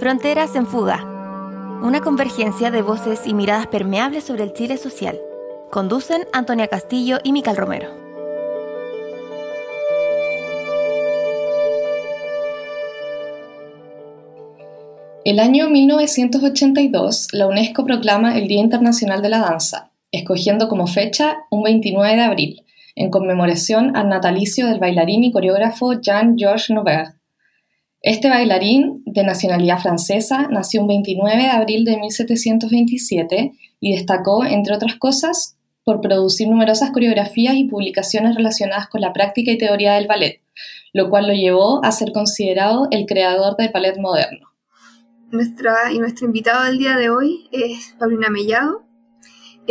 Fronteras en Fuga. Una convergencia de voces y miradas permeables sobre el Chile social. Conducen Antonia Castillo y Mical Romero. El año 1982, la UNESCO proclama el Día Internacional de la Danza, escogiendo como fecha un 29 de abril, en conmemoración al natalicio del bailarín y coreógrafo Jean-Georges Noverre. Este bailarín, de nacionalidad francesa, nació un 29 de abril de 1727 y destacó, entre otras cosas, por producir numerosas coreografías y publicaciones relacionadas con la práctica y teoría del ballet, lo cual lo llevó a ser considerado el creador del ballet moderno. Nuestra, y nuestro invitado del día de hoy es Paulina Mellado.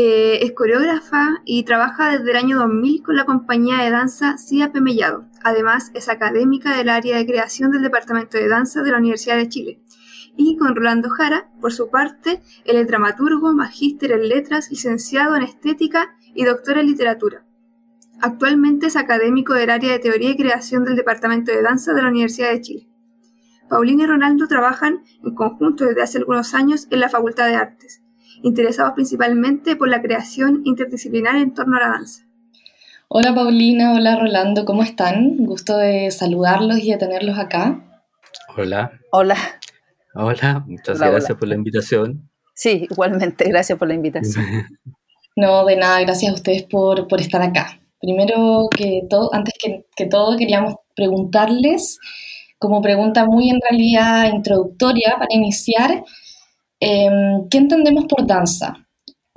Eh, es coreógrafa y trabaja desde el año 2000 con la compañía de danza CIAP Mellado. Además, es académica del área de creación del Departamento de Danza de la Universidad de Chile. Y con Rolando Jara, por su parte, él es dramaturgo, magíster en letras, licenciado en estética y doctor en literatura. Actualmente es académico del área de teoría y creación del Departamento de Danza de la Universidad de Chile. Paulina y Ronaldo trabajan en conjunto desde hace algunos años en la Facultad de Artes, interesados principalmente por la creación interdisciplinar en torno a la danza. Hola Paulina, hola Rolando, ¿cómo están? Gusto de saludarlos y de tenerlos acá. Hola. Hola. Hola, muchas gracias por la invitación. Sí, igualmente, gracias por la invitación. no, de nada, gracias a ustedes por, estar acá. Primero que todo, antes que, todo, queríamos preguntarles, como pregunta muy en realidad introductoria para iniciar, em, ¿qué entendemos por danza?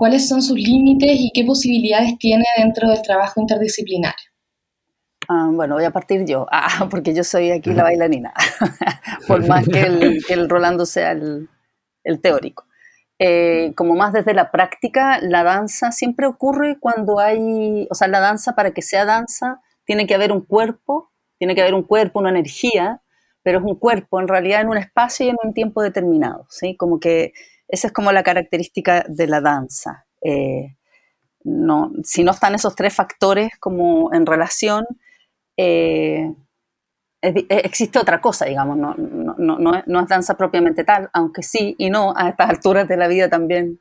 cuáles son sus límites y qué posibilidades tiene dentro del trabajo interdisciplinar. Ah, bueno, voy a partir yo, ah, porque yo soy aquí la bailarina, por más que el, Rolando sea el, teórico. Eh, como más desde la práctica, la danza siempre ocurre cuando hay, o sea, la danza para que sea danza tiene que haber un cuerpo, tiene que haber un cuerpo, una energía, pero es un cuerpo en realidad en un espacio y en un tiempo determinado, ¿sí? Como que esa es como la característica de la danza. Eh, no, si no están esos tres factores como en relación, eh, eh, existe otra cosa, digamos, no, no, es danza propiamente tal, aunque sí y no, a estas alturas de la vida también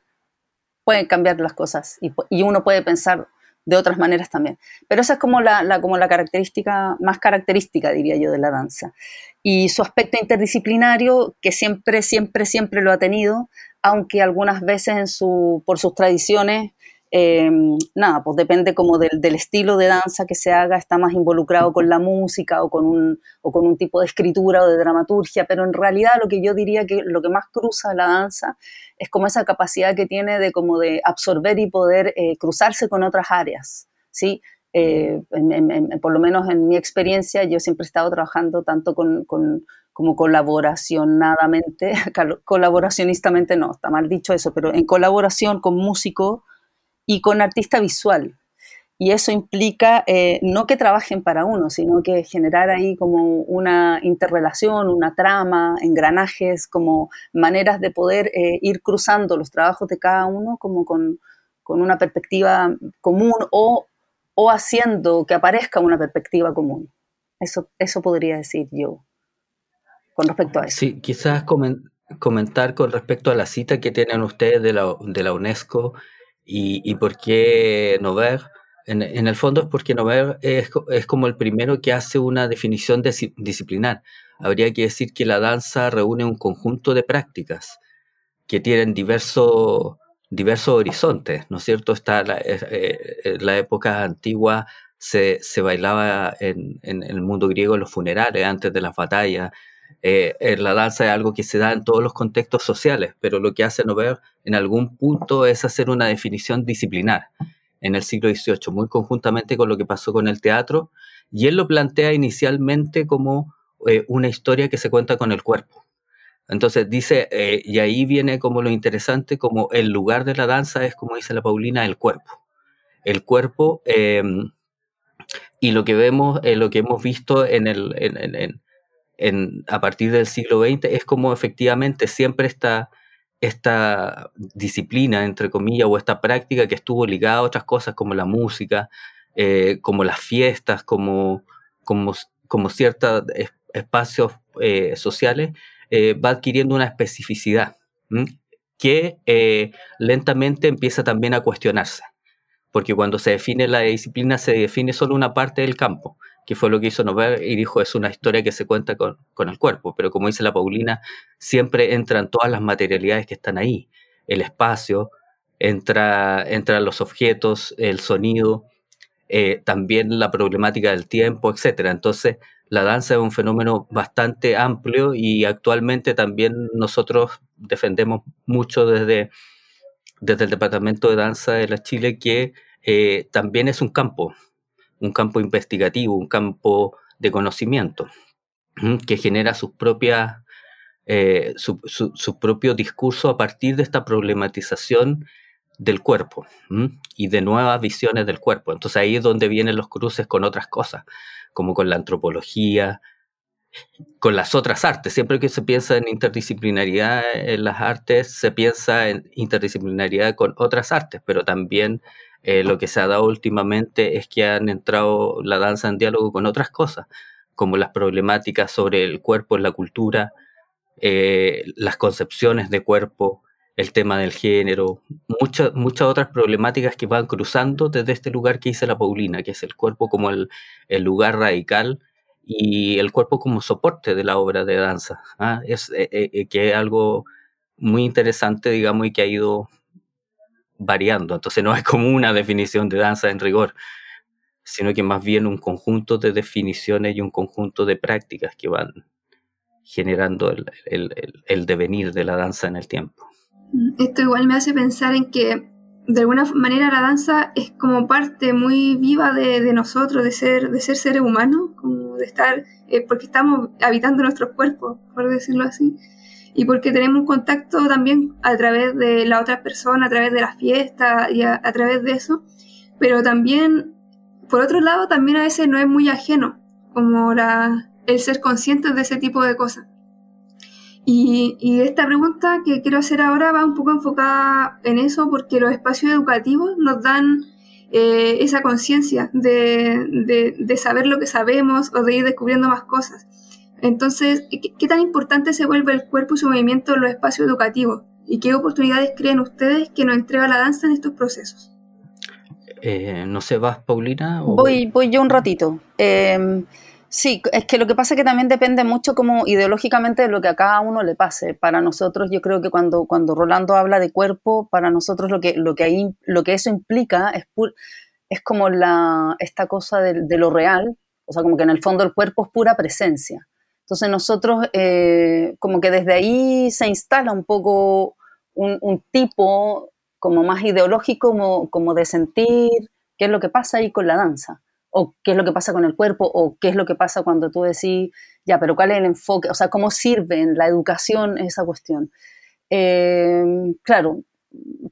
pueden cambiar las cosas y, y uno puede pensar de otras maneras también. Pero esa es como la, como la característica, más característica, diría yo, de la danza. Y su aspecto interdisciplinario, que siempre, siempre, siempre lo ha tenido, aunque algunas veces en su, por sus tradiciones, eh, nada, pues depende como del, estilo de danza que se haga, está más involucrado con la música o con, un, o con un tipo de escritura o de dramaturgia, pero en realidad lo que yo diría que lo que más cruza la danza es como esa capacidad que tiene de como de absorber y poder eh, cruzarse con otras áreas, ¿sí? Eh, por lo menos en mi experiencia, yo siempre he estado trabajando tanto con como colaboracionadamente, colaboracionistamente no, está mal dicho eso, pero en colaboración con músico y con artista visual. Y eso implica eh, no que trabajen para uno, sino que generar ahí como una interrelación, una trama, engranajes, como maneras de poder eh, ir cruzando los trabajos de cada uno como con, con una perspectiva común o, o haciendo que aparezca una perspectiva común. Eso, eso podría decir yo con respecto a eso. Sí, quizás comentar con respecto a la cita que tienen ustedes de la, de la UNESCO y, por qué Nover. En, el fondo es porque Nover es, es, como el primero que hace una definición disciplinar. Habría que decir que la danza reúne un conjunto de prácticas que tienen diversos diversos horizontes, ¿no es cierto? Está la, eh, la época antigua se, se bailaba en, en, el mundo griego los funerales, antes de las batallas, eh, la danza es algo que se da en todos los contextos sociales, pero lo que hace Nover en algún punto es hacer una definición disciplinar en el siglo XVIII, muy conjuntamente con lo que pasó con el teatro, y él lo plantea inicialmente como eh, una historia que se cuenta con el cuerpo. Entonces dice, eh, y ahí viene como lo interesante, como el lugar de la danza es, como dice la Paulina, el cuerpo. El cuerpo, em, y lo que vemos, lo que hemos visto en el, a partir del siglo XX es como efectivamente siempre esta, esta disciplina, entre comillas, o esta práctica que estuvo ligada a otras cosas como la música, eh, como las fiestas, como, como, ciertos espacios eh, sociales, va adquiriendo una especificidad que lentamente empieza también a cuestionarse porque cuando se define la disciplina se define solo una parte del campo, que fue lo que hizo Nover y dijo es una historia que se cuenta con, el cuerpo, pero como dice la Paulina, siempre entran todas las materialidades que están ahí, el espacio, entra, entran los objetos, el sonido, eh, también la problemática del tiempo, etc. Entonces, la danza es un fenómeno bastante amplio y actualmente también nosotros defendemos mucho desde desde el Departamento de Danza de la Chile que eh, también es un campo, un campo investigativo, un campo de conocimiento, que genera sus propias, eh, su, propio discurso a partir de esta problematización del cuerpo y de nuevas visiones del cuerpo. Entonces ahí es donde vienen los cruces con otras cosas, como con la antropología, con las otras artes. Siempre que se piensa en interdisciplinaridad en las artes, se piensa en interdisciplinaridad con otras artes, pero también eh, lo que se ha dado últimamente es que han entrado la danza en diálogo con otras cosas, como las problemáticas sobre el cuerpo en la cultura, eh, las concepciones de cuerpo, el tema del género, muchas muchas otras problemáticas que van cruzando desde este lugar que dice la Paulina, que es el cuerpo como el, el lugar radical y el cuerpo como soporte de la obra de danza. ¿ah? Es eh, que es algo muy interesante, digamos, y que ha ido variando. Entonces no es como una definición de danza en rigor, sino que más bien un conjunto de definiciones y un conjunto de prácticas que van generando el, el devenir de la danza en el tiempo. Esto igual me hace pensar en que de alguna manera la danza es como parte muy viva de, de nosotros, de ser, de ser seres humanos, como de estar, eh, porque estamos habitando nuestros cuerpos, por decirlo así, y porque tenemos un contacto también a través de la otra persona, a través de la fiesta y a, través de eso, pero también, por otro lado, también a veces no es muy ajeno, como la, el ser conscientes de ese tipo de cosas. Y, esta pregunta que quiero hacer ahora va un poco enfocada en eso porque los espacios educativos nos dan eh, esa conciencia de, de, saber lo que sabemos o de ir descubriendo más cosas. Entonces, ¿qué, tan importante se vuelve el cuerpo y su movimiento en los espacios educativos? ¿Y qué oportunidades creen ustedes que nos entrega la danza en estos procesos? Eh, no sé, ¿vas, Paulina? Voy, voy yo un ratito. Eh, Sí, es que lo que pasa es que también depende mucho como ideológicamente de lo que a cada uno le pase. Para nosotros, yo creo que cuando, cuando Rolando habla de cuerpo, para nosotros lo que, lo que, ahí, lo que eso implica es, es como la, esta cosa de, lo real, o sea, como que en el fondo el cuerpo es pura presencia. Entonces nosotros, eh, como que desde ahí se instala un poco un, un tipo como más ideológico, como, como de sentir qué es lo que pasa ahí con la danza o qué es lo que pasa con el cuerpo, o qué es lo que pasa cuando tú decís, ya, pero cuál es el enfoque, o sea, cómo sirve en la educación esa cuestión. Eh, claro,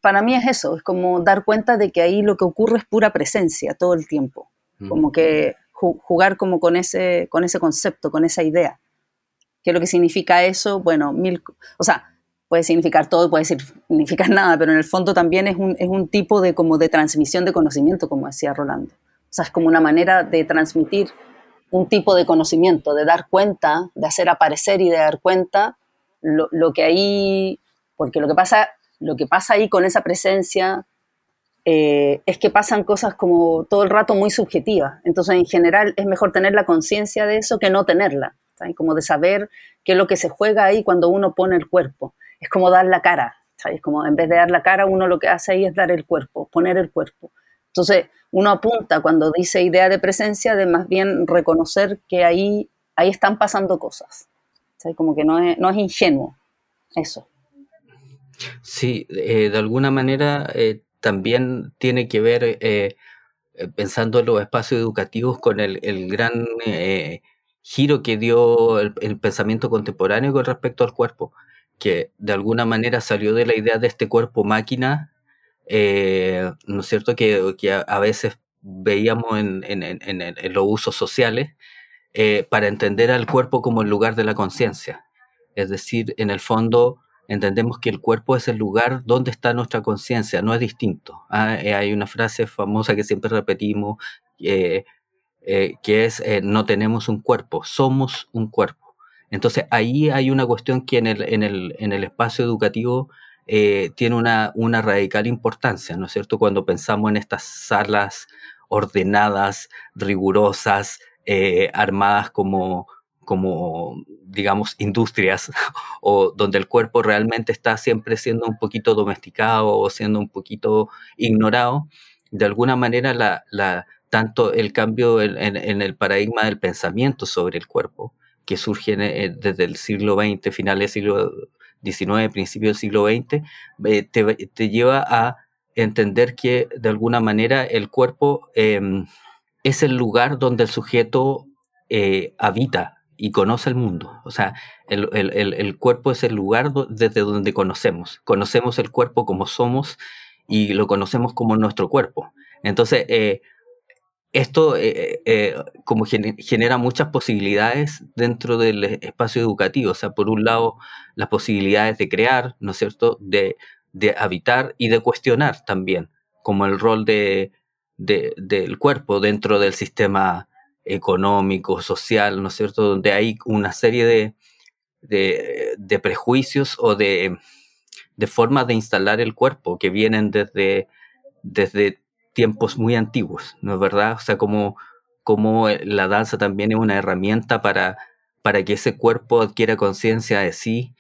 para mí es eso, es como dar cuenta de que ahí lo que ocurre es pura presencia todo el tiempo, mm. como que jugar como con ese, con ese concepto, con esa idea. ¿Qué es lo que significa eso? Bueno, mil, o sea, puede significar todo, puede significar nada, pero en el fondo también es un, es un tipo de, como de transmisión de conocimiento, como decía Rolando. O sea, es como una manera de transmitir un tipo de conocimiento, de dar cuenta, de hacer aparecer y de dar cuenta lo, que ahí, porque lo que pasa, lo que pasa ahí con esa presencia eh, es que pasan cosas como todo el rato muy subjetivas. Entonces, en general, es mejor tener la conciencia de eso que no tenerla, como de saber qué es lo que se juega ahí cuando uno pone el cuerpo. Es como dar la cara, ¿sabes? Como en vez de dar la cara, uno lo que hace ahí es dar el cuerpo, poner el cuerpo. Entonces, uno apunta cuando dice idea de presencia de más bien reconocer que ahí, ahí están pasando cosas. como que no es, no es ingenuo eso. Sí, eh, de alguna manera eh, también tiene que ver, eh, pensando en los espacios educativos, con el, gran giro que dio el, pensamiento contemporáneo con respecto al cuerpo, que de alguna manera salió de la idea de este cuerpo máquina eh, ¿no es cierto? Que, a, veces veíamos en, los usos sociales eh, para entender al cuerpo como el lugar de la conciencia. Es decir, en el fondo entendemos que el cuerpo es el lugar donde está nuestra conciencia, no es distinto. ¿ah? Eh, hay una frase famosa que siempre repetimos, que es, no tenemos un cuerpo, somos un cuerpo. Entonces ahí hay una cuestión que en el, en el, en el espacio educativo eh, tiene una, una radical importancia, ¿no es cierto? Cuando pensamos en estas salas ordenadas, rigurosas, eh, armadas como, como, digamos, industrias, o donde el cuerpo realmente está siempre siendo un poquito domesticado o siendo un poquito ignorado, de alguna manera la, la, tanto el cambio en, el paradigma del pensamiento sobre el cuerpo, que surge eh, desde el siglo XX, finales del siglo XIX, principio del siglo XX, eh, te, lleva a entender que de alguna manera el cuerpo em, es el lugar donde el sujeto eh, habita y conoce el mundo. O sea, el, cuerpo es el lugar desde donde conocemos. Conocemos el cuerpo como somos y lo conocemos como nuestro cuerpo. Entonces, eh, esto como genera muchas posibilidades dentro del espacio educativo. O sea, por un lado, las posibilidades de crear, ¿no es cierto?, de, de habitar y de cuestionar también, como el rol de, del cuerpo dentro del sistema económico, social, ¿no es cierto?, donde hay una serie de, de, prejuicios o de, de, formas de instalar el cuerpo que vienen desde, desde tiempos muy antiguos, ¿no es verdad? O sea, como, como la danza también es una herramienta para, para que ese cuerpo adquiera conciencia de sí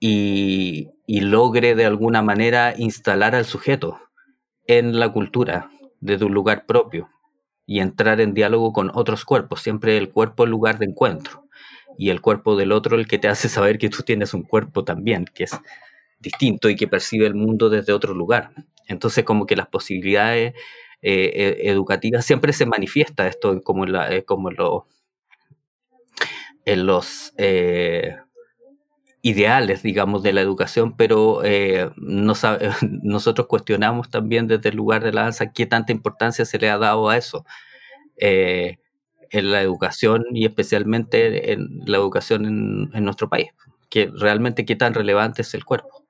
y, logre de alguna manera instalar al sujeto en la cultura desde un lugar propio y entrar en diálogo con otros cuerpos. Siempre el cuerpo es lugar de encuentro y el cuerpo del otro el que te hace saber que tú tienes un cuerpo también, que es distinto y que percibe el mundo desde otro lugar. Entonces como que las posibilidades eh, e, educativas siempre se manifiesta esto como, la, eh, como lo, en los... Eh, ideales, digamos, de la educación, pero no nosotros cuestionamos también desde el lugar de la danza qué tanta importancia se le ha dado a eso en la educación y especialmente en la educación en, nuestro país, que realmente qué tan relevante es el cuerpo.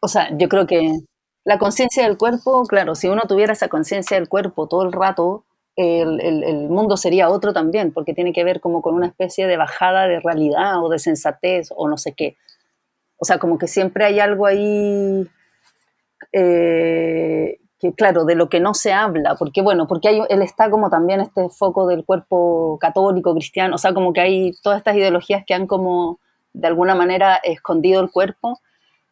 O sea, yo creo que la conciencia del cuerpo, claro, si uno tuviera esa conciencia del cuerpo todo el rato, el, mundo sería otro también, porque tiene que ver como con una especie de bajada de realidad o de sensatez o no sé qué. O sea, como que siempre hay algo ahí eh, que, claro, de lo que no se habla, porque bueno, porque hay, él está como también este foco del cuerpo católico, cristiano, o sea, como que hay todas estas ideologías que han como de alguna manera escondido el cuerpo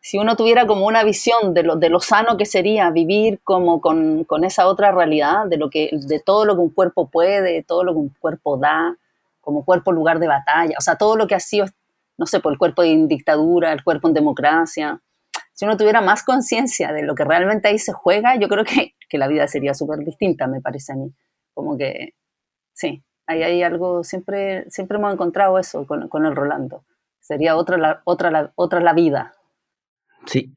si uno tuviera como una visión de lo, de lo sano que sería vivir como con, con, esa otra realidad, de, lo que, de todo lo que un cuerpo puede, de todo lo que un cuerpo da, como cuerpo lugar de batalla, o sea, todo lo que ha sido, no sé, por el cuerpo en dictadura, el cuerpo en democracia, si uno tuviera más conciencia de lo que realmente ahí se juega, yo creo que, que la vida sería súper distinta, me parece a mí. Como que, sí, ahí hay algo, siempre, siempre hemos encontrado eso con, con el Rolando. Sería otra la, otra, la, otra la vida, Sí,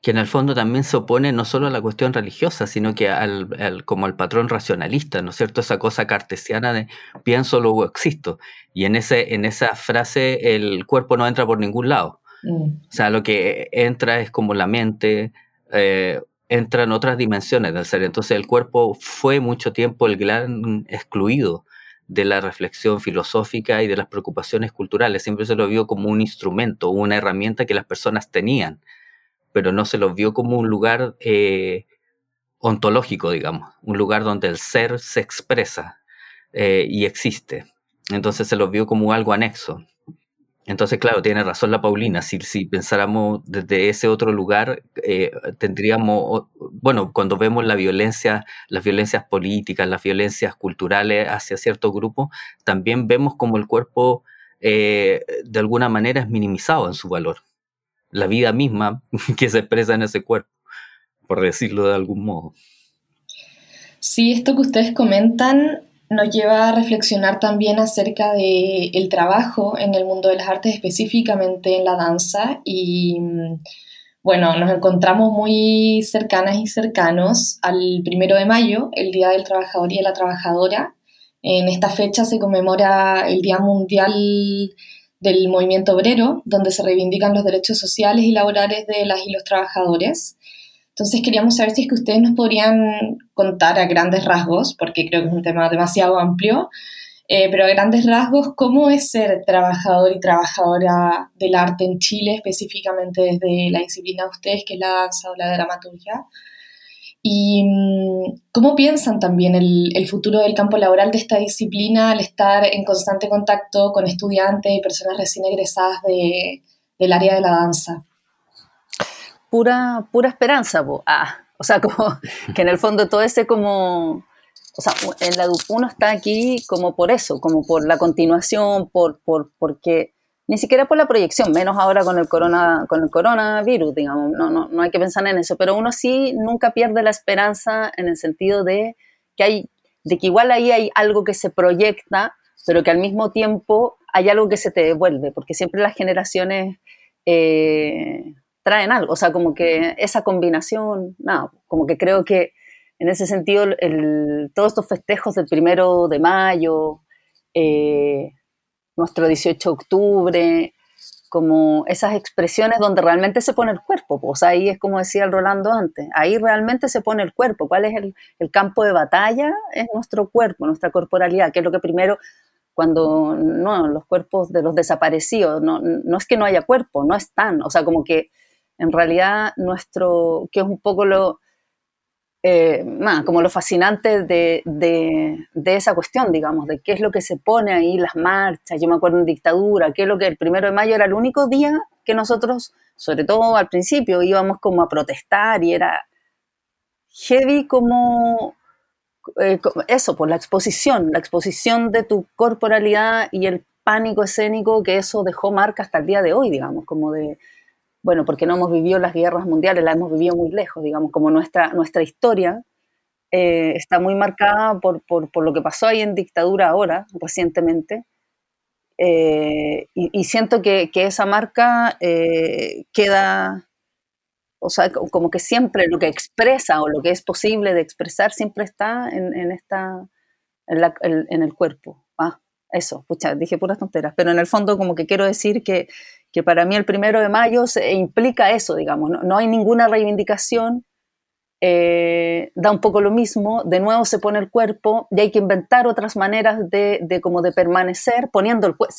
que en el fondo también se opone no solo a la cuestión religiosa, sino que al, como al patrón racionalista, ¿no es cierto? Esa cosa cartesiana de pienso, luego existo. Y en, ese, en esa frase el cuerpo no entra por ningún lado. Mm. O sea, lo que entra es como la mente, eh, entra en otras dimensiones del ser. Entonces el cuerpo fue mucho tiempo el gran excluido de la reflexión filosófica y de las preocupaciones culturales. Siempre se lo vio como un instrumento, una herramienta que las personas tenían, pero no se lo vio como un lugar eh, ontológico, digamos, un lugar donde el ser se expresa eh, y existe. Entonces se lo vio como algo anexo. Entonces, claro, tiene razón la Paulina, si, si pensáramos desde ese otro lugar, eh, tendríamos, bueno, cuando vemos la violencia, las violencias políticas, las violencias culturales hacia ciertos grupos, también vemos como el cuerpo eh, de alguna manera es minimizado en su valor. La vida misma que se expresa en ese cuerpo, por decirlo de algún modo. Sí, esto que ustedes comentan nos lleva a reflexionar también acerca del el trabajo en el mundo de las artes, específicamente en la danza. Y bueno, nos encontramos muy cercanas y cercanos al primero de mayo, el Día del Trabajador y de la Trabajadora. En esta fecha se conmemora el Día Mundial del Movimiento Obrero, donde se reivindican los derechos sociales y laborales de las y los trabajadores. Entonces queríamos saber si es que ustedes nos podrían contar a grandes rasgos, porque creo que es un tema demasiado amplio, Eh, pero a grandes rasgos, ¿cómo es ser trabajador y trabajadora del arte en Chile, específicamente desde la disciplina de ustedes, que es la danza o la dramaturgia? ¿Y mm, cómo piensan también el, futuro del campo laboral de esta disciplina al estar en constante contacto con estudiantes y personas recién egresadas de, del área de la danza? Pura, pura esperanza, ah, o sea, como que en el fondo todo ese como o sea, en la uno está aquí como por eso, como por la continuación, por, por, porque ni siquiera por la proyección, menos ahora con el, corona, con el coronavirus, digamos, no, no, no hay que pensar en eso, pero uno sí nunca pierde la esperanza en el sentido de que hay, de que igual ahí hay algo que se proyecta, pero que al mismo tiempo hay algo que se te devuelve, porque siempre las generaciones eh, traen algo, o sea, como que esa combinación, no, como que creo que en ese sentido, todos estos festejos del primero de mayo, eh, nuestro 18 de octubre, como esas expresiones donde realmente se pone el cuerpo. Pues ahí es como decía el Rolando antes, ahí realmente se pone el cuerpo. ¿Cuál es el, campo de batalla? Es nuestro cuerpo, nuestra corporalidad, que es lo que primero, cuando no, los cuerpos de los desaparecidos, no, no es que no haya cuerpo, no están. O sea, como que en realidad nuestro, que es un poco lo, eh, como lo fascinante de, esa cuestión, digamos, de qué es lo que se pone ahí, las marchas, yo me acuerdo en dictadura, qué es lo que el primero de mayo era el único día que nosotros, sobre todo al principio, íbamos como a protestar y era heavy como eh, eso, por la exposición, la exposición de tu corporalidad y el pánico escénico que eso dejó marca hasta el día de hoy, digamos, como de bueno, porque no hemos vivido las guerras mundiales, las hemos vivido muy lejos, digamos, como nuestra, nuestra historia eh, está muy marcada por, lo que pasó ahí en dictadura ahora, recientemente. Eh, y, siento que, esa marca eh, queda, o sea, como que siempre lo que expresa o lo que es posible de expresar siempre está en, esta, en, el cuerpo. Eso, pucha, dije puras tonteras, pero en el fondo como que quiero decir que que para mí el primero de mayo se, implica eso, digamos, no, hay ninguna reivindicación, eh, da un poco lo mismo, de nuevo se pone el cuerpo y hay que inventar otras maneras de, de como de permanecer poniendo el cuerpo,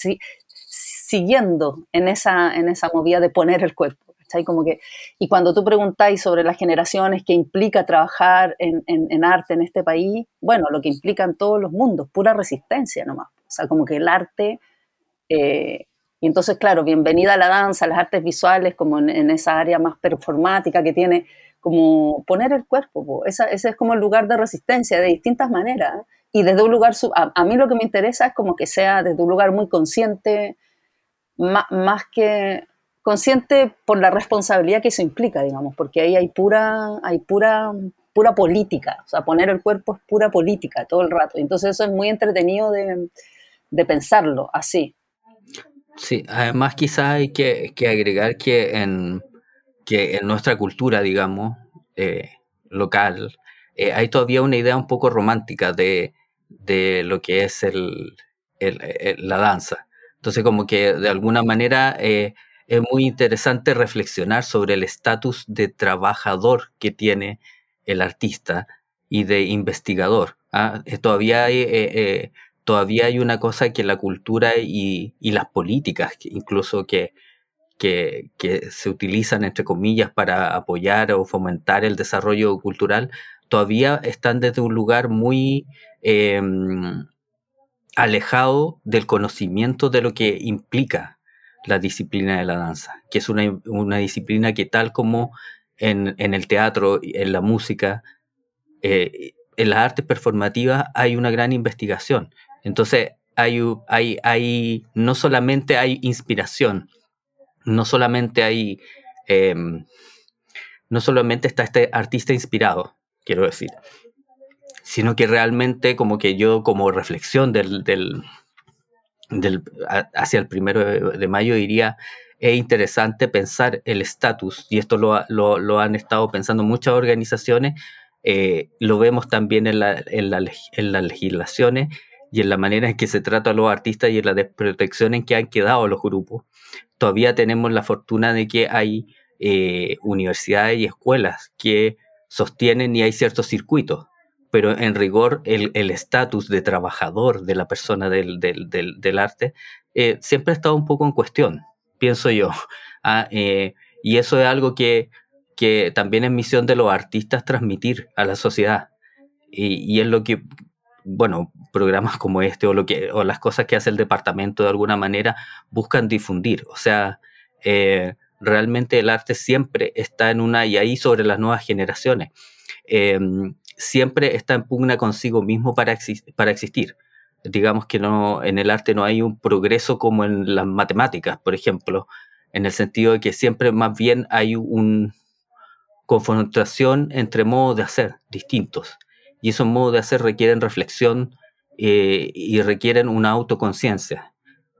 siguiendo en esa, en esa movida de poner el cuerpo. Como que, y cuando tú preguntáis sobre las generaciones, qué implica trabajar en, en, arte en este país, bueno, lo que implica en todos los mundos, pura resistencia nomás. O sea, como que el arte eh, y entonces, claro, bienvenida a la danza, a las artes visuales, como en, esa área más performática que tiene, como poner el cuerpo. ese es como el lugar de resistencia de distintas maneras. Y desde un lugar, a, mí lo que me interesa es como que sea desde un lugar muy consciente, más, que consciente por la responsabilidad que eso implica, digamos, porque ahí hay pura, hay pura, pura política, o sea, poner el cuerpo es pura política todo el rato. Entonces eso es muy entretenido de, de pensarlo así. Sí, además quizás hay que, agregar que en, que en nuestra cultura, digamos, eh, local, eh, hay todavía una idea un poco romántica de, lo que es el, la danza. Entonces, como que de alguna manera eh, es muy interesante reflexionar sobre el estatus de trabajador que tiene el artista y de investigador. ¿ah? todavía hay todavía hay una cosa que la cultura y, las políticas, incluso que, se utilizan, entre comillas, para apoyar o fomentar el desarrollo cultural, todavía están desde un lugar muy em, alejado del conocimiento de lo que implica la disciplina de la danza, que es una, disciplina que tal como en, el teatro, en la música, eh, en las artes performativas hay una gran investigación. Entonces, hay, hay, hay, no solamente hay inspiración, no solamente hay, em, no solamente está este artista inspirado, quiero decir, sino que realmente como que yo como reflexión del, del, hacia el primero de, mayo diría, es interesante pensar el estatus, y esto lo, lo, han estado pensando muchas organizaciones, eh, lo vemos también en, la, en, la, en las legislaciones, y en la manera en que se trata a los artistas y en la desprotección en que han quedado los grupos. Todavía tenemos la fortuna de que hay eh, universidades y escuelas que sostienen y hay ciertos circuitos pero en rigor el estatus de trabajador de la persona del, del, arte eh, siempre ha estado un poco en cuestión, pienso yo. Ah, eh, y eso es algo que, que, también es misión de los artistas transmitir a la sociedad. Y, y, es lo que, bueno, programas como este o, lo que, o las cosas que hace el departamento de alguna manera buscan difundir. O sea, eh, realmente el arte siempre está en una, y ahí sobre las nuevas generaciones siempre está en pugna consigo mismo para, para existir. Digamos que no, en el arte no hay un progreso como en las matemáticas, por ejemplo, en el sentido de que siempre más bien hay una confrontación entre modos de hacer distintos. Y esos modos de hacer requieren reflexión eh, y requieren una autoconciencia,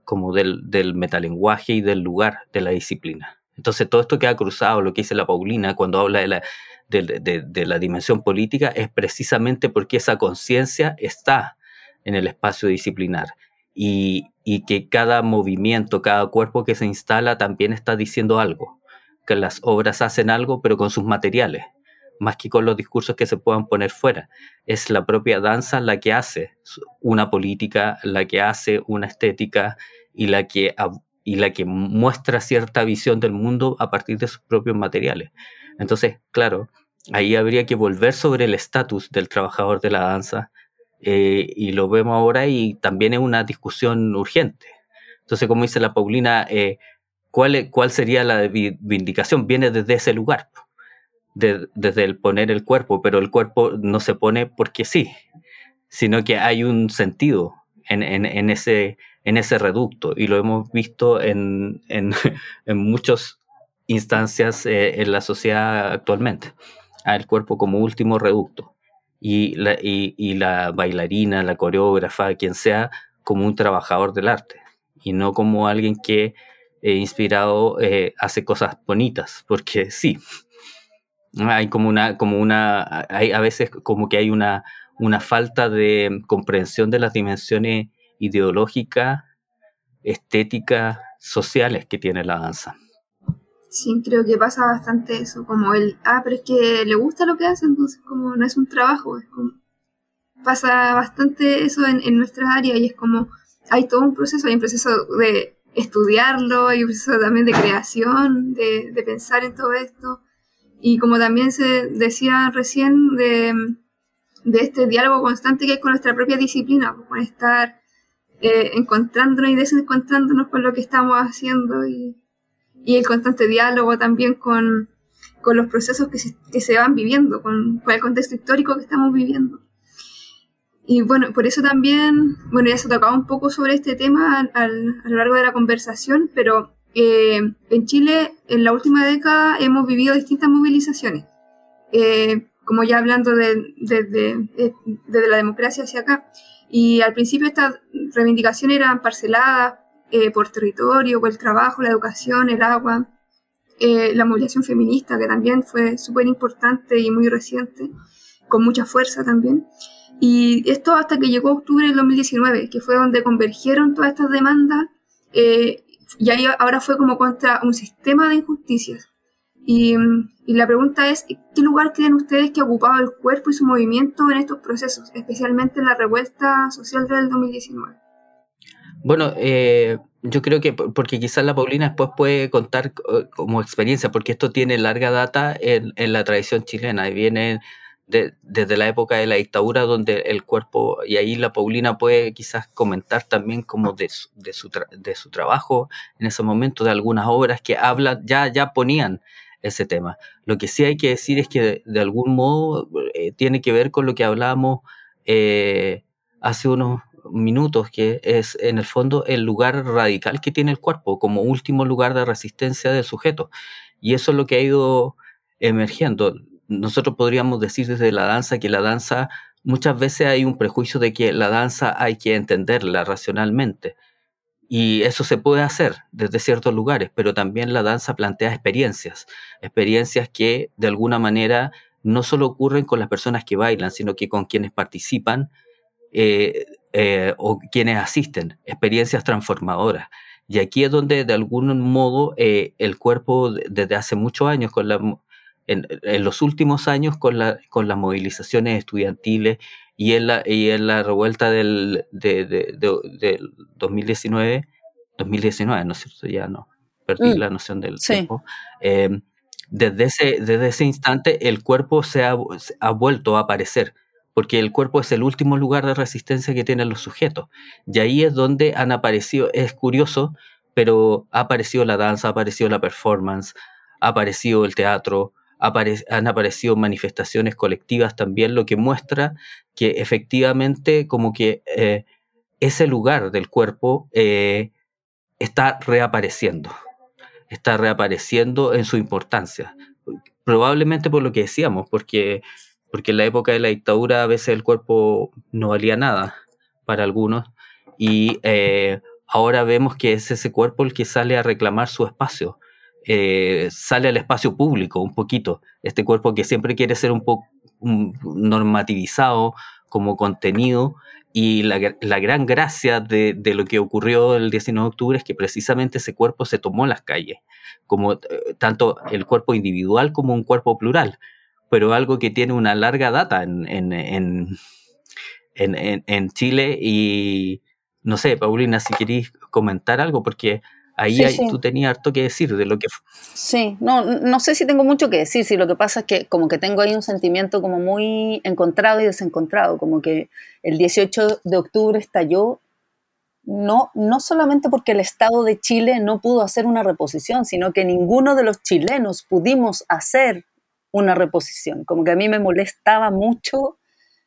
como del, metalenguaje y del lugar de la disciplina. Entonces todo esto que ha cruzado, lo que dice la Paulina cuando habla de la de, la dimensión política es precisamente porque esa conciencia está en el espacio disciplinar y, que cada movimiento, cada cuerpo que se instala también está diciendo algo, que las obras hacen algo pero con sus materiales, más que con los discursos que se puedan poner fuera. Es la propia danza la que hace una política, la que hace una estética y la que, y la que muestra cierta visión del mundo a partir de sus propios materiales. Entonces, claro, ahí habría que volver sobre el estatus del trabajador de la danza eh, y lo vemos ahora y también es una discusión urgente. Entonces, como dice la Paulina, eh, ¿cuál, ¿cuál sería la vindicación? Viene desde ese lugar, desde el poner el cuerpo, pero el cuerpo no se pone porque sí, sino que hay un sentido en, en, ese, en ese reducto. Y lo hemos visto en, en, en muchas instancias eh, en la sociedad actualmente. Al cuerpo como último reducto. Y la, y, la bailarina, la coreógrafa, quien sea, como un trabajador del arte. Y no como alguien que eh, inspirado eh, hace cosas bonitas, porque sí, hay como una, como una, hay a veces como que hay una, una falta de comprensión de las dimensiones ideológicas, estéticas, sociales que tiene la danza. Sí, creo que pasa bastante eso, como el, ah, pero es que le gusta lo que hace, entonces como no es un trabajo, es como, pasa bastante eso en, en nuestras áreas y es como, hay todo un proceso, hay un proceso de estudiarlo, hay un proceso también de creación, de, de pensar en todo esto, y como también se decía recién, de, de este diálogo constante que hay con nuestra propia disciplina, con estar eh, encontrándonos y desencontrándonos con lo que estamos haciendo y y el constante diálogo también con, con los procesos que se, que se van viviendo, con, con, el contexto histórico que estamos viviendo. Y bueno, por eso también, bueno, ya se ha tocado un poco sobre este tema a lo largo de la conversación, pero eh, en Chile en la última década hemos vivido distintas movilizaciones, eh, como ya hablando de, de, de, la democracia hacia acá. Y al principio estas reivindicaciones eran parceladas eh, por territorio, por el trabajo, la educación, el agua, eh, la movilización feminista, que también fue súper importante y muy reciente, con mucha fuerza también. Y esto hasta que llegó octubre del 2019, que fue donde convergieron todas estas demandas, eh, y ahora fue como contra un sistema de injusticias. Y, la pregunta es, ¿qué lugar creen ustedes que ha ocupado el cuerpo y su movimiento en estos procesos, especialmente en la revuelta social del 2019? Bueno, eh, yo creo que porque quizás la Paulina después puede contar como experiencia, porque esto tiene larga data en, la tradición chilena y viene desde la época de la dictadura donde el cuerpo, y ahí la Paulina puede quizás comentar también como de su, de su, de su trabajo en ese momento, de algunas obras que hablan, ya, ya ponían ese tema. Lo que sí hay que decir es que de, algún modo eh, tiene que ver con lo que hablábamos eh, hace unos minutos, que es en el fondo el lugar radical que tiene el cuerpo como último lugar de resistencia del sujeto. Y eso es lo que ha ido emergiendo. Nosotros podríamos decir desde la danza que la danza, muchas veces hay un prejuicio de que la danza hay que entenderla racionalmente. Y eso se puede hacer desde ciertos lugares, pero también la danza plantea experiencias, experiencias que de alguna manera no solo ocurren con las personas que bailan, sino que con quienes participan eh, eh, o quienes asisten, experiencias transformadoras. Y aquí es donde de algún modo eh, el cuerpo desde hace muchos años con la, en, los últimos años con, la, con las movilizaciones estudiantiles y en la, y en la revuelta del, de, 2019, 2019, ¿no es cierto? Ya no, perdí mm, la noción del tiempo. Em, desde, ese, desde ese instante el cuerpo se ha, ha vuelto a aparecer porque el cuerpo es el último lugar de resistencia que tienen los sujetos. Y ahí es donde han aparecido, es curioso, pero ha aparecido la danza, ha aparecido la performance, ha aparecido el teatro, han aparecido manifestaciones colectivas también, lo que muestra que efectivamente como que eh, ese lugar del cuerpo eh, está reapareciendo, está reapareciendo en su importancia. Probablemente por lo que decíamos, porque, porque en la época de la dictadura a veces el cuerpo no valía nada para algunos y eh, ahora vemos que es ese cuerpo el que sale a reclamar su espacio eh, sale al espacio público un poquito. Este cuerpo que siempre quiere ser un poco normativizado como contenido. Y la, gran gracia de, lo que ocurrió el 19 de octubre es que precisamente ese cuerpo se tomó en las calles, como eh, tanto el cuerpo individual como un cuerpo plural, pero algo que tiene una larga data en, en, en Chile. Y no sé, Paulina, si queréis comentar algo, porque Ahí tú tenías harto que decir de lo que fue. Sí, no, no sé si tengo mucho que decir, si lo que pasa es que como que tengo ahí un sentimiento como muy encontrado y desencontrado, como que el 18 de octubre estalló, no, no solamente porque el Estado de Chile no pudo hacer una reposición, sino que ninguno de los chilenos pudimos hacer una reposición. Como que a mí me molestaba mucho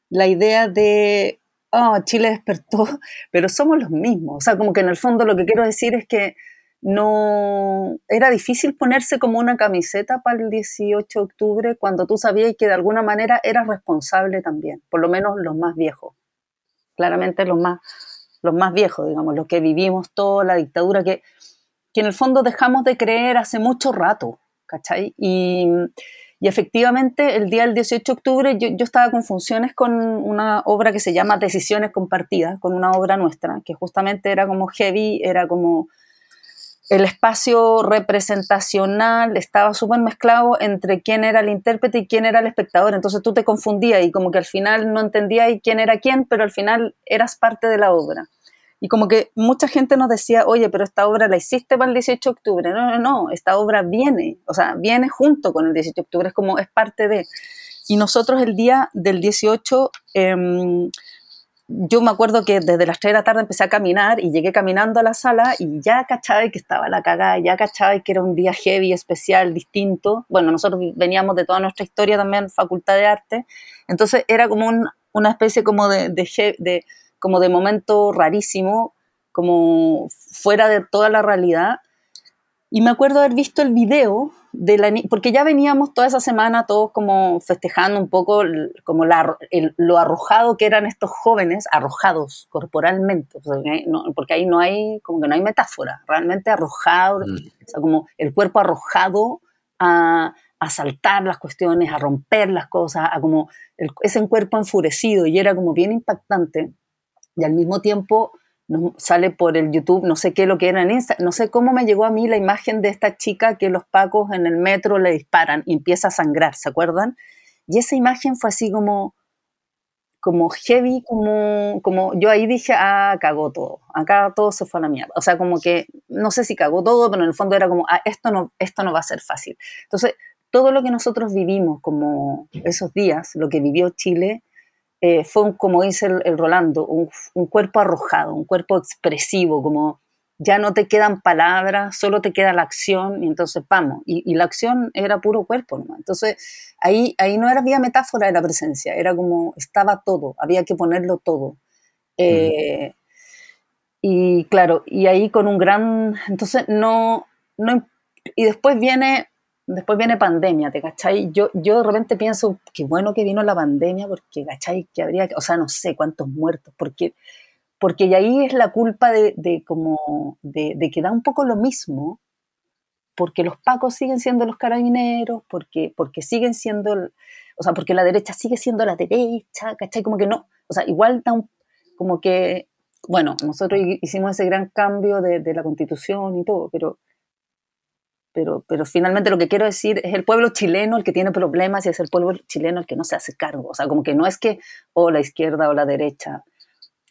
la idea de, oh, Chile despertó, pero somos los mismos. O sea, como que en el fondo lo que quiero decir es que no era difícil ponerse como una camiseta para el 18 de octubre cuando tú sabías que de alguna manera eras responsable también, por lo menos los más viejos. Claramente los más, los más viejos, digamos, los que vivimos toda la dictadura, que, que en el fondo dejamos de creer hace mucho rato, ¿cachai? Y, y efectivamente el día del 18 de octubre yo, yo, estaba con funciones con una obra que se llama Decisiones Compartidas, con una obra nuestra, que justamente era como heavy, era como el espacio representacional estaba súper mezclado entre quién era el intérprete y quién era el espectador. Entonces tú te confundías y como que al final no entendías quién era quién, pero al final eras parte de la obra. Y como que mucha gente nos decía, oye, pero esta obra la hiciste para el 18 de octubre. No, no, no, esta obra viene, o sea, viene junto con el 18 de octubre, es como, es parte de... Y nosotros el día del 18 yo me acuerdo que desde las 3 de la tarde empecé a caminar y llegué caminando a la sala y ya cachaba que estaba la cagada, ya cachaba que era un día heavy, especial, distinto. Bueno, nosotros veníamos de toda nuestra historia también, facultad de arte, entonces era como una especie como de, de, como de momento rarísimo, como fuera de toda la realidad. Y me acuerdo haber visto el video de la porque ya veníamos toda esa semana todos como festejando un poco como la, lo arrojado que eran estos jóvenes, arrojados corporalmente, porque ahí no hay, como que no hay metáfora, realmente arrojado, mm. o sea, como el cuerpo arrojado a, a saltar las cuestiones, a romper las cosas, a como ese cuerpo enfurecido y era como bien impactante y al mismo tiempo sale por el YouTube, no sé qué lo que era en Insta, no sé cómo me llegó a mí la imagen de esta chica que los pacos en el metro le disparan y empieza a sangrar, ¿se acuerdan? Y esa imagen fue así como, como heavy, como, como yo ahí dije, ah, cagó todo, acá todo se fue a la mierda. O sea, como que, no sé si cagó todo, pero en el fondo era como, ah, esto no, esto no va a ser fácil. Entonces, todo lo que nosotros vivimos como esos días, lo que vivió Chile, eh, fue, como dice el, Rolando, un, cuerpo arrojado, un cuerpo expresivo, como ya no te quedan palabras, solo te queda la acción y entonces vamos. Y, la acción era puro cuerpo. Entonces ahí, ahí no era vía metáfora de la presencia, era como estaba todo, había que ponerlo todo. Eh, y claro, y ahí con un gran, entonces no, no, y después viene después viene pandemia, ¿te cachai? Yo, yo de repente pienso, qué bueno que vino la pandemia, porque, ¿cachai? Que habría, o sea, no sé cuántos muertos, porque, porque ahí es la culpa de, de como, de, de, que da un poco lo mismo, porque los pacos siguen siendo los carabineros, porque, porque siguen siendo, o sea, porque la derecha sigue siendo la derecha, ¿cachai? Como que no, o sea, igual da un, como que, bueno, nosotros hicimos ese gran cambio de, de la constitución y todo, pero pero, pero finalmente lo que quiero decir es el pueblo chileno el que tiene problemas y es el pueblo chileno el que no se hace cargo. O sea, como que no es que o la izquierda o la derecha.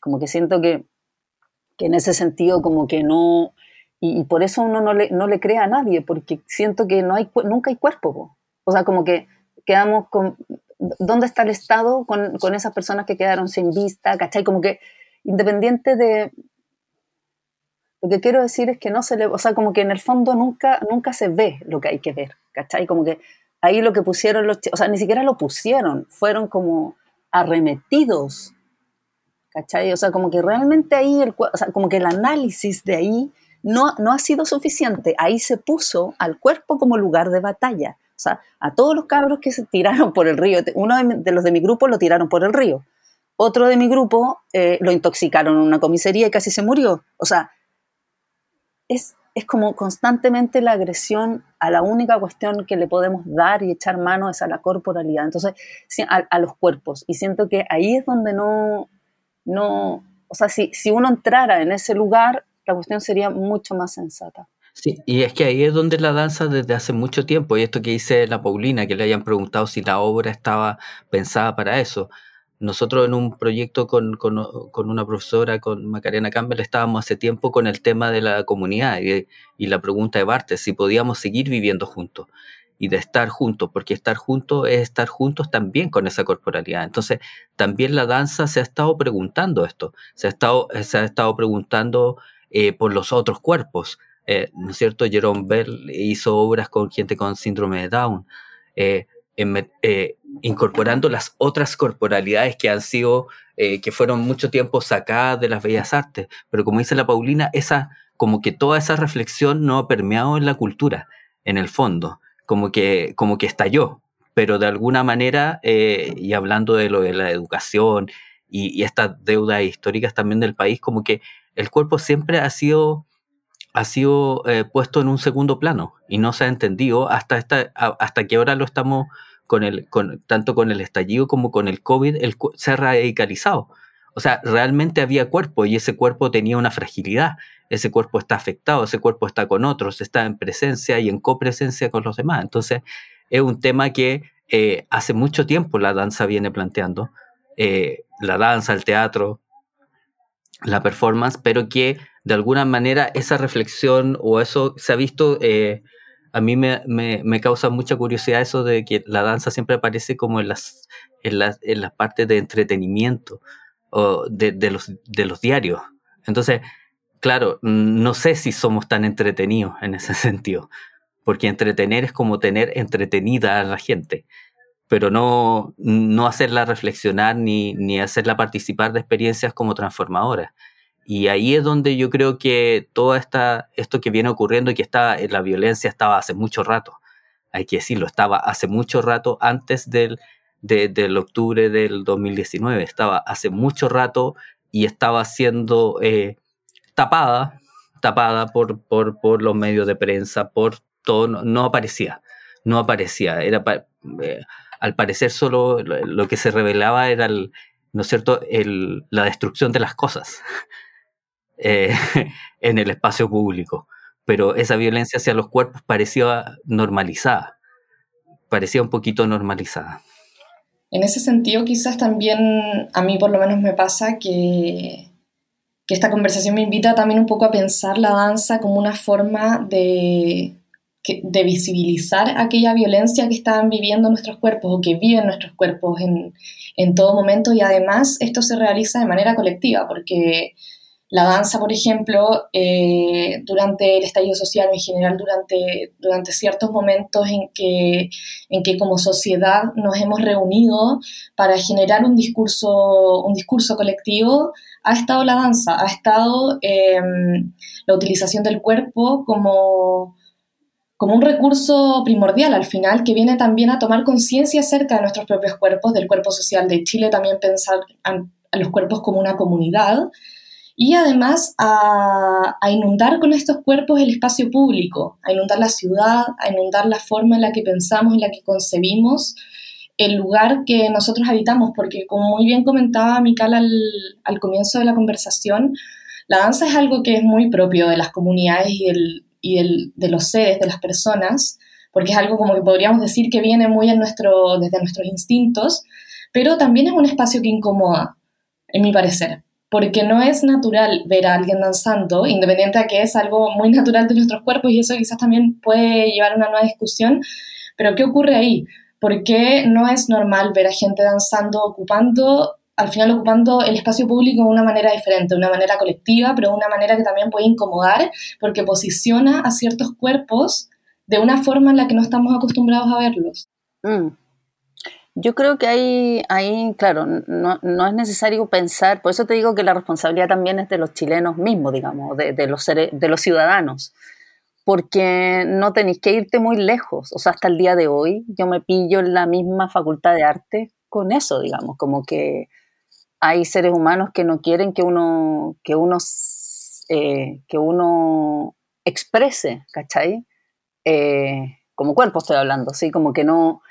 Como que siento que, que en ese sentido como que no... Y, por eso uno no le, no le cree a nadie, porque siento que no hay, nunca hay cuerpo. O sea, como que quedamos con... ¿Dónde está el Estado con, con esas personas que quedaron sin vista? ¿Cachai? Como que independiente de, lo que quiero decir es que no se le, o sea, como que en el fondo nunca, nunca se ve lo que hay que ver, ¿cachai? Como que ahí lo que pusieron los, o sea, ni siquiera lo pusieron, fueron como arremetidos, ¿cachai? O sea, como que realmente ahí, el, o sea, como que el análisis de ahí no, no ha sido suficiente, ahí se puso al cuerpo como lugar de batalla, o sea, a todos los cabros que se tiraron por el río, uno de, los de mi grupo lo tiraron por el río, otro de mi grupo eh, lo intoxicaron en una comisaría y casi se murió, o sea, es, como constantemente la agresión a la única cuestión que le podemos dar y echar mano es a la corporalidad, entonces a, los cuerpos. Y siento que ahí es donde no, no o sea, si, si uno entrara en ese lugar, la cuestión sería mucho más sensata. Sí, y es que ahí es donde la danza desde hace mucho tiempo, y esto que dice la Paulina, que le hayan preguntado si la obra estaba pensada para eso. Nosotros en un proyecto con, una profesora, con Macarena Campbell, estábamos hace tiempo con el tema de la comunidad y, la pregunta de Bartes, si podíamos seguir viviendo juntos y de estar juntos, porque estar juntos es estar juntos también con esa corporalidad. Entonces, también la danza se ha estado preguntando esto, se ha estado, se ha estado preguntando eh, por los otros cuerpos. Eh, ¿No es cierto? Jerome Bell hizo obras con gente con síndrome de Down. Eh, incorporando las otras corporalidades que han sido, eh, que fueron mucho tiempo sacadas de las bellas artes. Pero como dice la Paulina, esa, como que toda esa reflexión no ha permeado en la cultura, en el fondo, como que, como que estalló. Pero de alguna manera, eh, y hablando de lo de la educación y, estas deudas históricas también del país, como que el cuerpo siempre ha sido ha sido eh, puesto en un segundo plano y no se ha entendido hasta, esta, hasta que ahora lo estamos con el, con, tanto con el estallido como con el COVID, el, se ha radicalizado. O sea, realmente había cuerpo y ese cuerpo tenía una fragilidad, ese cuerpo está afectado, ese cuerpo está con otros, está en presencia y en copresencia con los demás. Entonces, es un tema que eh, hace mucho tiempo la danza viene planteando, eh, la danza, el teatro, la performance, pero que de alguna manera esa reflexión o eso se ha visto, eh, a mí me, me, causa mucha curiosidad eso de que la danza siempre aparece como en las, en las, en las partes de entretenimiento o de, de, los, de los diarios. Entonces, claro, no sé si somos tan entretenidos en ese sentido, porque entretener es como tener entretenida a la gente pero no, no hacerla reflexionar ni, ni hacerla participar de experiencias como transformadoras. Y ahí es donde yo creo que todo esta, esto que viene ocurriendo y que está, la violencia estaba hace mucho rato, hay que decirlo, estaba hace mucho rato antes del, del octubre del 2019, estaba hace mucho rato y estaba siendo eh, tapada, tapada por, por, por, los medios de prensa, por todo, no, aparecía, no aparecía, era eh, al parecer solo lo, que se revelaba era ¿no es cierto?, el, la destrucción de las cosas. Eh, en el espacio público. Pero esa violencia hacia los cuerpos parecía normalizada, parecía un poquito normalizada. En ese sentido, quizás también a mí por lo menos me pasa que, que esta conversación me invita también un poco a pensar la danza como una forma de, de visibilizar aquella violencia que están viviendo nuestros cuerpos o que viven nuestros cuerpos en, en todo momento y además esto se realiza de manera colectiva porque la danza, por ejemplo, eh, durante el estallido social, en general durante, durante ciertos momentos en que, en que como sociedad nos hemos reunido para generar un discurso, un discurso colectivo, ha estado la danza, ha estado em, la utilización del cuerpo como, como un recurso primordial al final, que viene también a tomar conciencia acerca de nuestros propios cuerpos, del cuerpo social de Chile, también pensar a los cuerpos como una comunidad y además a, inundar con estos cuerpos el espacio público, a inundar la ciudad, a inundar la forma en la que pensamos, en la que concebimos el lugar que nosotros habitamos, porque como muy bien comentaba Mical al, comienzo de la conversación, la danza es algo que es muy propio de las comunidades y del, y de los seres, de las personas, porque es algo como que podríamos decir que viene muy en nuestro, desde nuestros instintos, pero también es un espacio que incomoda, en mi parecer, porque no es natural ver a alguien danzando, independiente de que es algo muy natural de nuestros cuerpos y eso quizás también puede llevar a una nueva discusión, pero ¿qué ocurre ahí? ¿Por qué no es normal ver a gente danzando, ocupando, al final ocupando el espacio público de una manera diferente, de una manera colectiva, pero de una manera que también puede incomodar porque posiciona a ciertos cuerpos de una forma en la que no estamos acostumbrados a verlos? Mm. Yo creo que ahí, ahí claro, no, no, es necesario pensar, por eso te digo que la responsabilidad también es de los chilenos mismos, digamos, de, de los, de los ciudadanos, porque no tenéis que irte muy lejos, o sea, hasta el día de hoy yo me pillo en la misma facultad de arte con eso, digamos, como que hay seres humanos que no quieren que uno, que uno, eh, que uno exprese, ¿cachai? Eh, como cuerpo estoy hablando, ¿sí? Como que no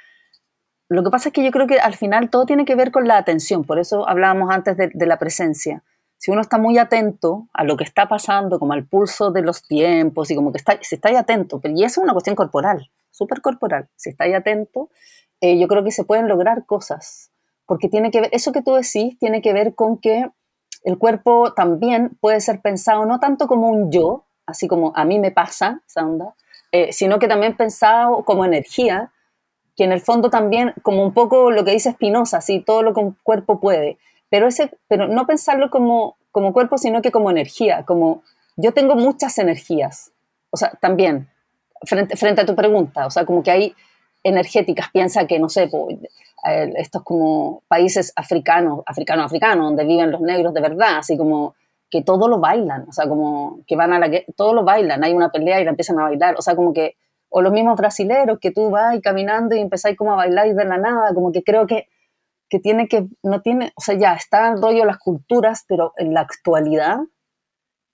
lo que pasa es que yo creo que al final todo tiene que ver con la atención, por eso hablábamos antes de, la presencia. Si uno está muy atento a lo que está pasando, como al pulso de los tiempos, y como que está, si está atento, y eso es una cuestión corporal, súper corporal, si está atento, eh, yo creo que se pueden lograr cosas, porque tiene que ver, eso que tú decís tiene que ver con que el cuerpo también puede ser pensado no tanto como un yo, así como a mí me pasa esa eh, sino que también pensado como energía, que en el fondo también, como un poco lo que dice Spinoza, así todo lo que un cuerpo puede, pero, ese, pero no pensarlo como, como cuerpo, sino que como energía, como yo tengo muchas energías, o sea, también, frente, frente a tu pregunta, o sea, como que hay energéticas, piensa que, no sé, estos como países africanos, africanos, africanos, donde viven los negros de verdad, así como que todo lo bailan, o sea, como que van a la que todo lo bailan, hay una pelea y la empiezan a bailar, o sea, como que o los mismos brasileros que tú vas caminando y empezáis como a bailar y de la nada, como que creo que, que tiene que, no tiene, o sea, ya está el rollo las culturas, pero en la actualidad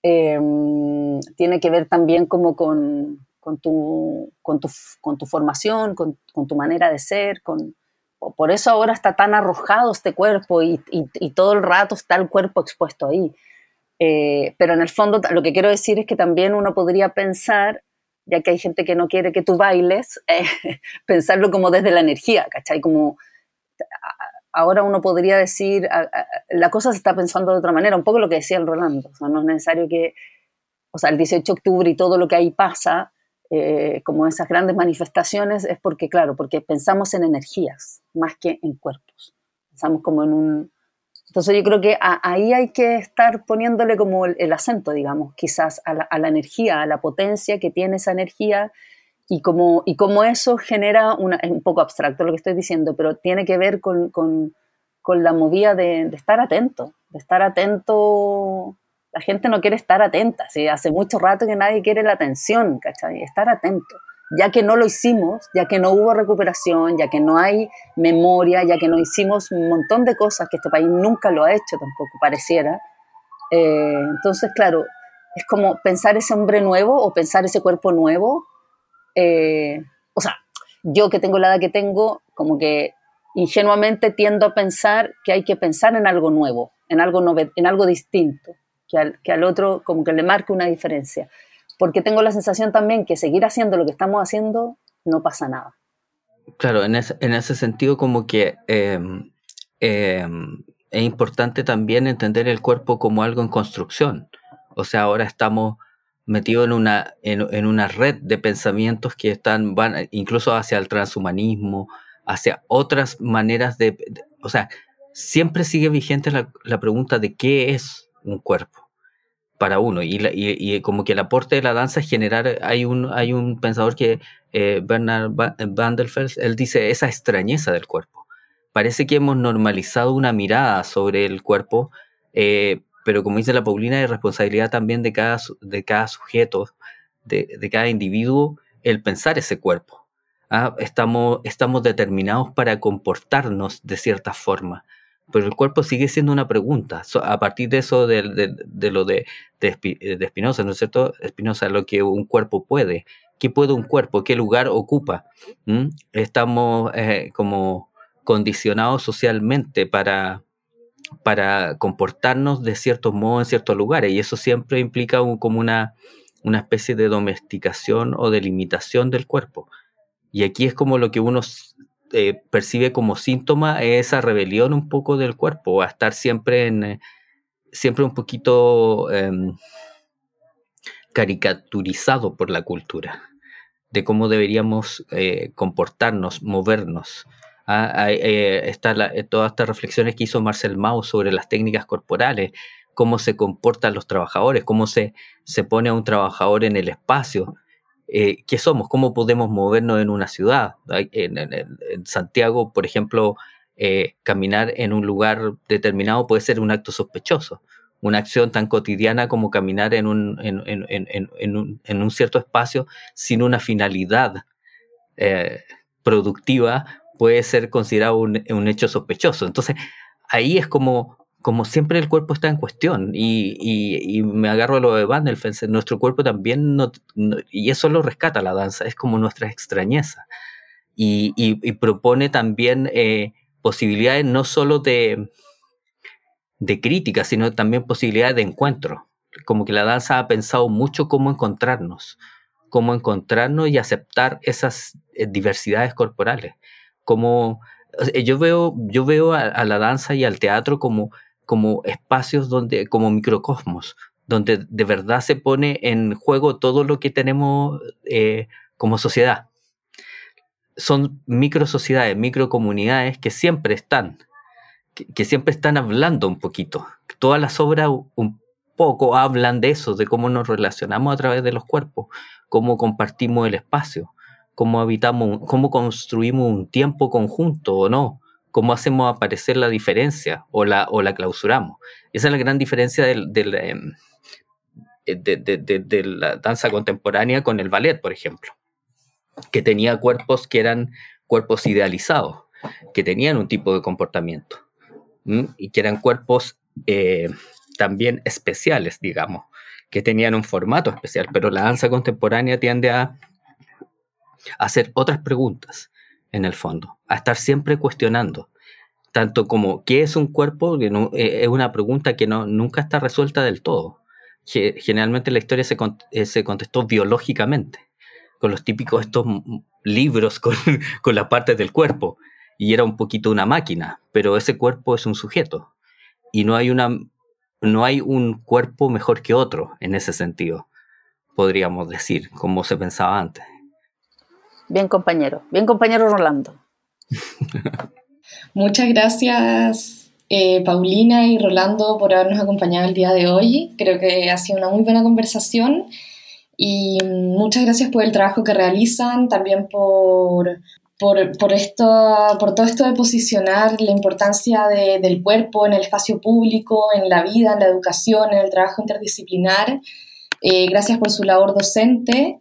em, tiene que ver también como con, con, tu, con, tu, con tu formación, con, con, tu manera de ser, con, por eso ahora está tan arrojado este cuerpo y, y, todo el rato está el cuerpo expuesto ahí. Eh, pero en el fondo lo que quiero decir es que también uno podría pensar ya que hay gente que no quiere que tú bailes, eh, pensarlo como desde la energía, ¿cachai? Como ahora uno podría decir, la cosa se está pensando de otra manera, un poco lo que decía el Rolando, no es necesario que, o sea, el 18 de octubre y todo lo que ahí pasa, eh, como esas grandes manifestaciones, es porque, claro, porque pensamos en energías más que en cuerpos, pensamos como en un, entonces yo creo que ahí hay que estar poniéndole como el, acento, digamos, quizás a la, energía, a la potencia que tiene esa energía y como, y como eso genera, una, es un poco abstracto lo que estoy diciendo, pero tiene que ver con, con, con la movida de, de, estar atento, de estar atento. La gente no quiere estar atenta, ¿sí? hace mucho rato que nadie quiere la atención, ¿cachai? Estar atento ya que no lo hicimos, ya que no hubo recuperación, ya que no hay memoria, ya que no hicimos un montón de cosas que este país nunca lo ha hecho tampoco, pareciera. Eh, entonces, claro, es como pensar ese hombre nuevo o pensar ese cuerpo nuevo. Eh, o sea, yo que tengo la edad que tengo, como que ingenuamente tiendo a pensar que hay que pensar en algo nuevo, en algo, en algo distinto, que al, que al otro como que le marque una diferencia porque tengo la sensación también que seguir haciendo lo que estamos haciendo no pasa nada. Claro, en ese, en ese sentido como que em, em, es importante también entender el cuerpo como algo en construcción. O sea, ahora estamos metidos en una, en, una red de pensamientos que están, van incluso hacia el transhumanismo, hacia otras maneras de, o sea, siempre sigue vigente la pregunta de qué es un cuerpo para uno. Y, como que el aporte de la danza es generar, hay un, hay un pensador que, eh, Bernard Van él dice esa extrañeza del cuerpo. Parece que hemos normalizado una mirada sobre el cuerpo, eh, pero como dice la Paulina, es responsabilidad también de cada, de cada sujeto, de, de cada individuo, el pensar ese cuerpo. ¿ah? Estamos, estamos determinados para comportarnos de cierta forma pero el cuerpo sigue siendo una pregunta. a partir de eso, de, lo de, de Spinoza, ¿no es cierto? Spinoza, lo que un cuerpo puede. ¿Qué puede un cuerpo? ¿Qué lugar ocupa? ¿Mm? Estamos eh, como condicionados socialmente para, para comportarnos de ciertos modos en ciertos lugares y eso siempre implica como una una especie de domesticación o de limitación del cuerpo. Y aquí es como lo que uno eh, percibe como síntoma esa rebelión un poco del cuerpo, a estar siempre en eh, siempre un poquito em, caricaturizado por la cultura, de cómo deberíamos eh, comportarnos, movernos. Ah, está todas estas reflexiones que hizo Marcel Mauss sobre las técnicas corporales, cómo se comportan los trabajadores, cómo se, se pone a un trabajador en el espacio, eh, qué somos, cómo podemos movernos en una ciudad. En, Santiago, por ejemplo, eh, caminar en un lugar determinado puede ser un acto sospechoso. Una acción tan cotidiana como caminar en un, en, un, cierto espacio sin una finalidad eh, productiva puede ser considerado un, un hecho sospechoso. Entonces, ahí es como como siempre el cuerpo está en cuestión y, me agarro a lo de Van nuestro cuerpo también, no, y eso lo rescata la danza, es como nuestra extrañeza. Y, propone también eh, posibilidades no solo de, de crítica, sino también posibilidades de encuentro, como que la danza ha pensado mucho cómo encontrarnos, cómo encontrarnos y aceptar esas eh, diversidades corporales, como yo veo, yo veo a la danza y al teatro como como espacios donde, como microcosmos, donde de verdad se pone en juego todo lo que tenemos eh, como sociedad. Son micro sociedades, micro comunidades que siempre están, que, siempre están hablando un poquito. Todas las obras un poco hablan de eso, de cómo nos relacionamos a través de los cuerpos, cómo compartimos el espacio, cómo habitamos, cómo construimos un tiempo conjunto o no, cómo hacemos aparecer la diferencia o la, o la clausuramos. Esa es la gran diferencia em, de, la danza contemporánea con el ballet, por ejemplo, que tenía cuerpos que eran cuerpos idealizados, que tenían un tipo de comportamiento y que eran cuerpos eh, también especiales, digamos, que tenían un formato especial, pero la danza contemporánea tiende a hacer otras preguntas en el fondo, a estar siempre cuestionando, tanto como qué es un cuerpo, que eh, es una pregunta que no, nunca está resuelta del todo. Generalmente la historia se, eh, se contestó biológicamente, con los típicos estos libros con, con las partes del cuerpo, y era un poquito una máquina, pero ese cuerpo es un sujeto, y no hay, una, no hay un cuerpo mejor que otro en ese sentido, podríamos decir, como se pensaba antes. Bien compañero, bien compañero Rolando. Muchas gracias eh, Paulina y Rolando por habernos acompañado el día de hoy. Creo que ha sido una muy buena conversación y muchas gracias por el trabajo que realizan, también por, por, esto, por todo esto de posicionar la importancia del cuerpo en el espacio público, en la vida, en la educación, en el trabajo interdisciplinar. Eh, gracias por su labor docente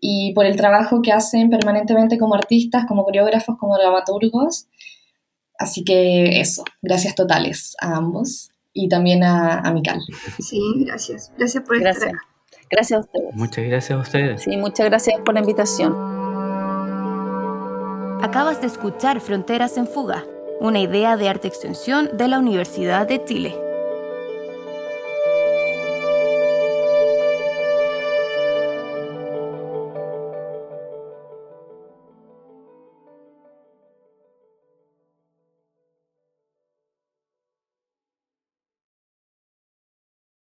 y por el trabajo que hacen permanentemente como artistas, como coreógrafos, como dramaturgos. Así que eso, gracias totales a ambos y también a, a Mical. Sí, gracias. Gracias por gracias. Gracias a ustedes. Muchas gracias a ustedes. Sí, muchas gracias por la invitación. Acabas de escuchar Fronteras en Fuga, una idea de arte extensión de la Universidad de Chile.